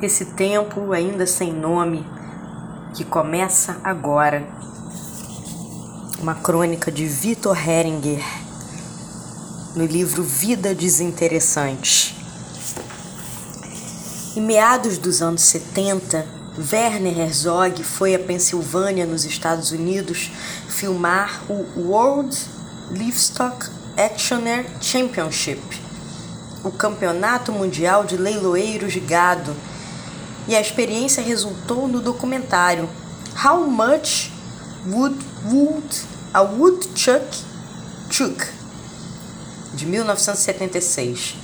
esse tempo ainda sem nome que começa agora. Uma crônica de Vitor Heringer no livro Vida Desinteressante. Em meados dos anos 70, Werner Herzog foi à Pensilvânia, nos Estados Unidos, filmar o World Livestock Actioner Championship, o campeonato mundial de leiloeiros de gado e a experiência resultou no documentário How Much Would, would a Woodchuck Chuck, de 1976.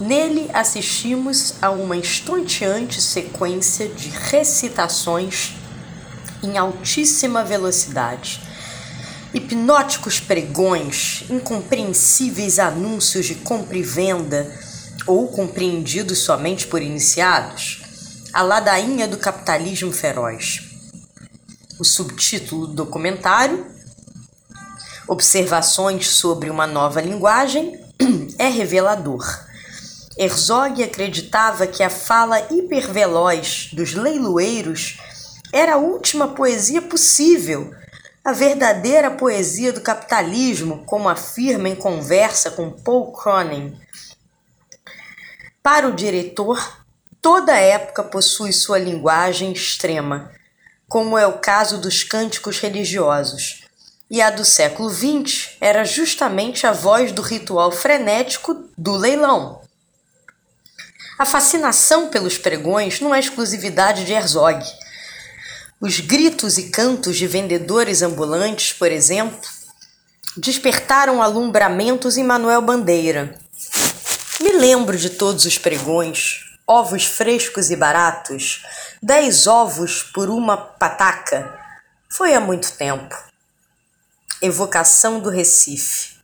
Nele assistimos a uma estonteante sequência de recitações em altíssima velocidade. Hipnóticos pregões, incompreensíveis anúncios de compra e venda, ou compreendidos somente por iniciados, a ladainha do capitalismo feroz. O subtítulo do documentário, Observações sobre uma nova linguagem, é revelador. Herzog acreditava que a fala hiperveloz dos leiloeiros era a última poesia possível, a verdadeira poesia do capitalismo, como afirma em conversa com Paul Cronin. Para o diretor, Toda época possui sua linguagem extrema, como é o caso dos cânticos religiosos, e a do século XX era justamente a voz do ritual frenético do leilão. A fascinação pelos pregões não é exclusividade de Herzog. Os gritos e cantos de vendedores ambulantes, por exemplo, despertaram alumbramentos em Manuel Bandeira. Me lembro de todos os pregões, ovos frescos e baratos, dez ovos por uma pataca. Foi há muito tempo. Evocação do Recife.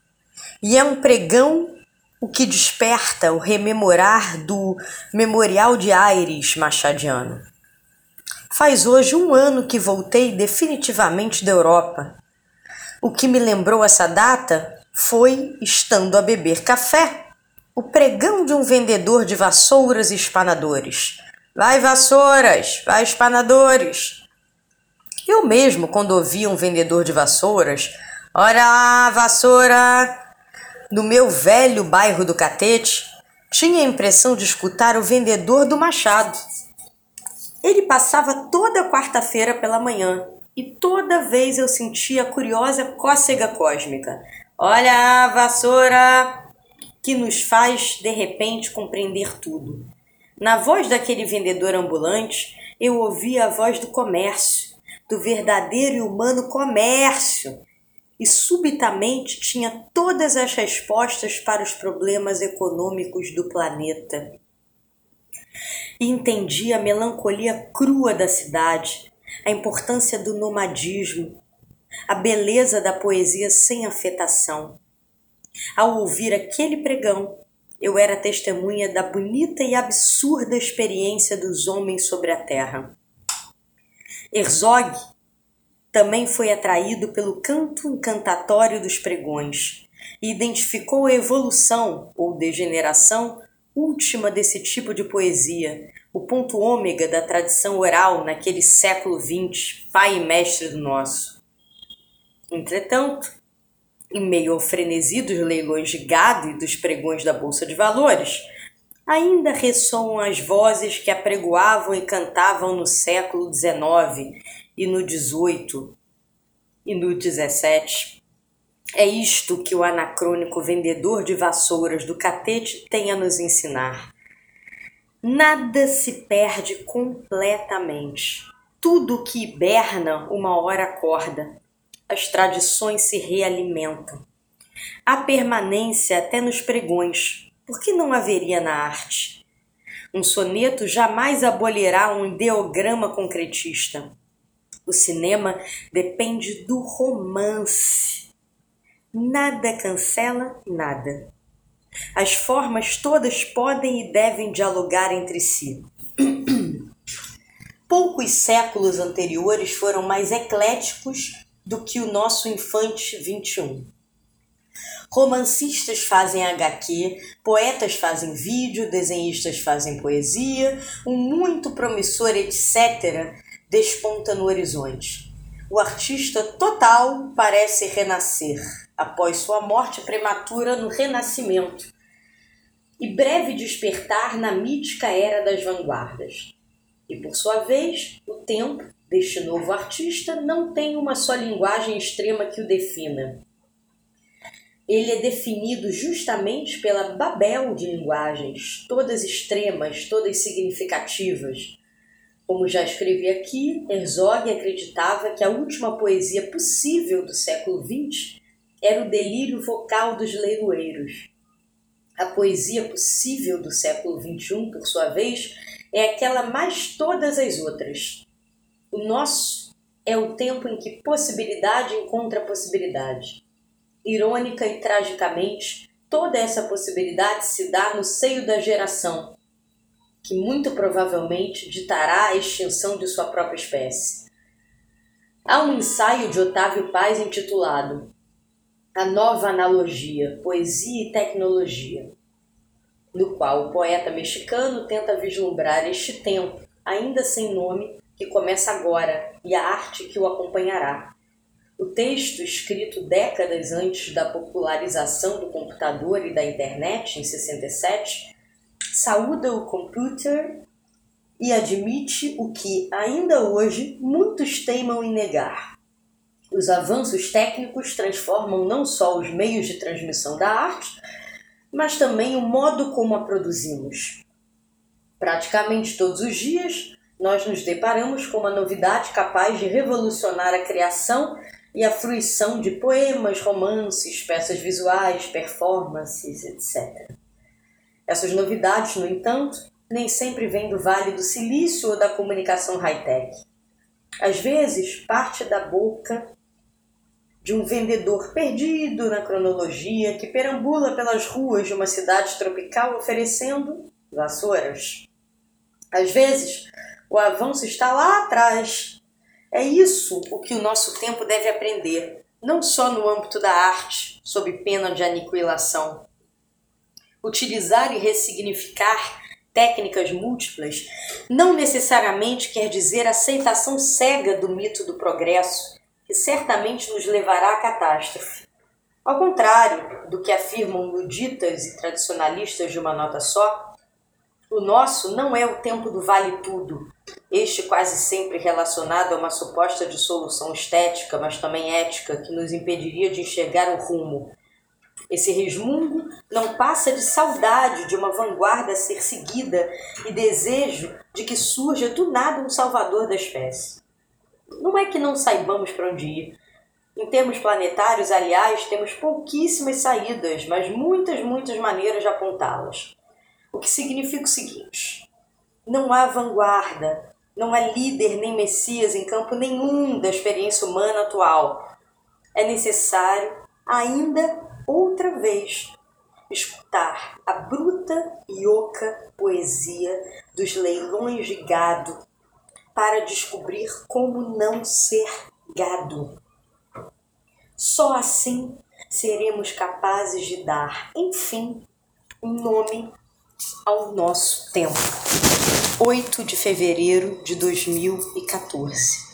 E é um pregão o que desperta o rememorar do Memorial de Aires machadiano. Faz hoje um ano que voltei definitivamente da Europa. O que me lembrou essa data foi estando a beber café o pregão de um vendedor de vassouras e espanadores. Vai, vassouras! Vai, espanadores! Eu mesmo, quando ouvia um vendedor de vassouras, ora lá, vassoura! No meu velho bairro do Catete, tinha a impressão de escutar o vendedor do Machado. Ele passava toda quarta-feira pela manhã e toda vez eu sentia a curiosa cócega cósmica. Olha, vassoura! Que nos faz de repente compreender tudo. Na voz daquele vendedor ambulante, eu ouvi a voz do comércio, do verdadeiro e humano comércio, e subitamente tinha todas as respostas para os problemas econômicos do planeta. Entendi a melancolia crua da cidade, a importância do nomadismo, a beleza da poesia sem afetação. Ao ouvir aquele pregão, eu era testemunha da bonita e absurda experiência dos homens sobre a terra. Herzog também foi atraído pelo canto encantatório dos pregões e identificou a evolução ou degeneração última desse tipo de poesia, o ponto ômega da tradição oral naquele século XX, pai e mestre do nosso. Entretanto, em meio ao frenesi dos leilões de gado e dos pregões da Bolsa de Valores, ainda ressoam as vozes que apregoavam e cantavam no século XIX e no XVIII e no XVII. É isto que o anacrônico vendedor de vassouras do catete tem a nos ensinar. Nada se perde completamente. Tudo que hiberna uma hora acorda as tradições se realimentam. Há permanência até nos pregões, por que não haveria na arte? Um soneto jamais abolirá um ideograma concretista. O cinema depende do romance. Nada cancela nada. As formas todas podem e devem dialogar entre si. Poucos séculos anteriores foram mais ecléticos do que o nosso infante 21. Romancistas fazem HQ, poetas fazem vídeo, desenhistas fazem poesia, um muito promissor etc. desponta no horizonte. O artista total parece renascer após sua morte prematura no Renascimento e breve despertar na mítica era das vanguardas. E por sua vez, o tempo deste novo artista não tem uma só linguagem extrema que o defina. Ele é definido justamente pela babel de linguagens, todas extremas, todas significativas. Como já escrevi aqui, Herzog acreditava que a última poesia possível do século XX era o delírio vocal dos leiloeiros. A poesia possível do século XXI, por sua vez, é aquela mais todas as outras. O nosso é o tempo em que possibilidade encontra possibilidade. Irônica e tragicamente, toda essa possibilidade se dá no seio da geração, que muito provavelmente ditará a extinção de sua própria espécie. Há um ensaio de Otávio Paz intitulado a nova analogia, poesia e tecnologia, no qual o poeta mexicano tenta vislumbrar este tempo, ainda sem nome, que começa agora e a arte que o acompanhará. O texto, escrito décadas antes da popularização do computador e da internet, em 67, saúda o computer e admite o que, ainda hoje, muitos teimam em negar os avanços técnicos transformam não só os meios de transmissão da arte, mas também o modo como a produzimos. Praticamente todos os dias, nós nos deparamos com uma novidade capaz de revolucionar a criação e a fruição de poemas, romances, peças visuais, performances, etc. Essas novidades, no entanto, nem sempre vêm do Vale do Silício ou da comunicação high-tech. Às vezes, parte da boca de um vendedor perdido na cronologia que perambula pelas ruas de uma cidade tropical oferecendo vassouras. Às vezes, o avanço está lá atrás. É isso o que o nosso tempo deve aprender, não só no âmbito da arte, sob pena de aniquilação. Utilizar e ressignificar técnicas múltiplas não necessariamente quer dizer aceitação cega do mito do progresso que certamente nos levará à catástrofe. Ao contrário do que afirmam luditas e tradicionalistas de uma nota só, o nosso não é o tempo do vale tudo, este quase sempre relacionado a uma suposta dissolução estética, mas também ética, que nos impediria de enxergar o rumo. Esse resmungo não passa de saudade de uma vanguarda a ser seguida e desejo de que surja do nada um salvador da espécie. Não é que não saibamos para onde ir. Em termos planetários, aliás, temos pouquíssimas saídas, mas muitas, muitas maneiras de apontá-las. O que significa o seguinte: não há vanguarda, não há líder nem messias em campo nenhum da experiência humana atual. É necessário, ainda outra vez, escutar a bruta e oca poesia dos leilões de gado para descobrir como não ser gado. Só assim seremos capazes de dar, enfim, um nome ao nosso tempo. 8 de fevereiro de 2014.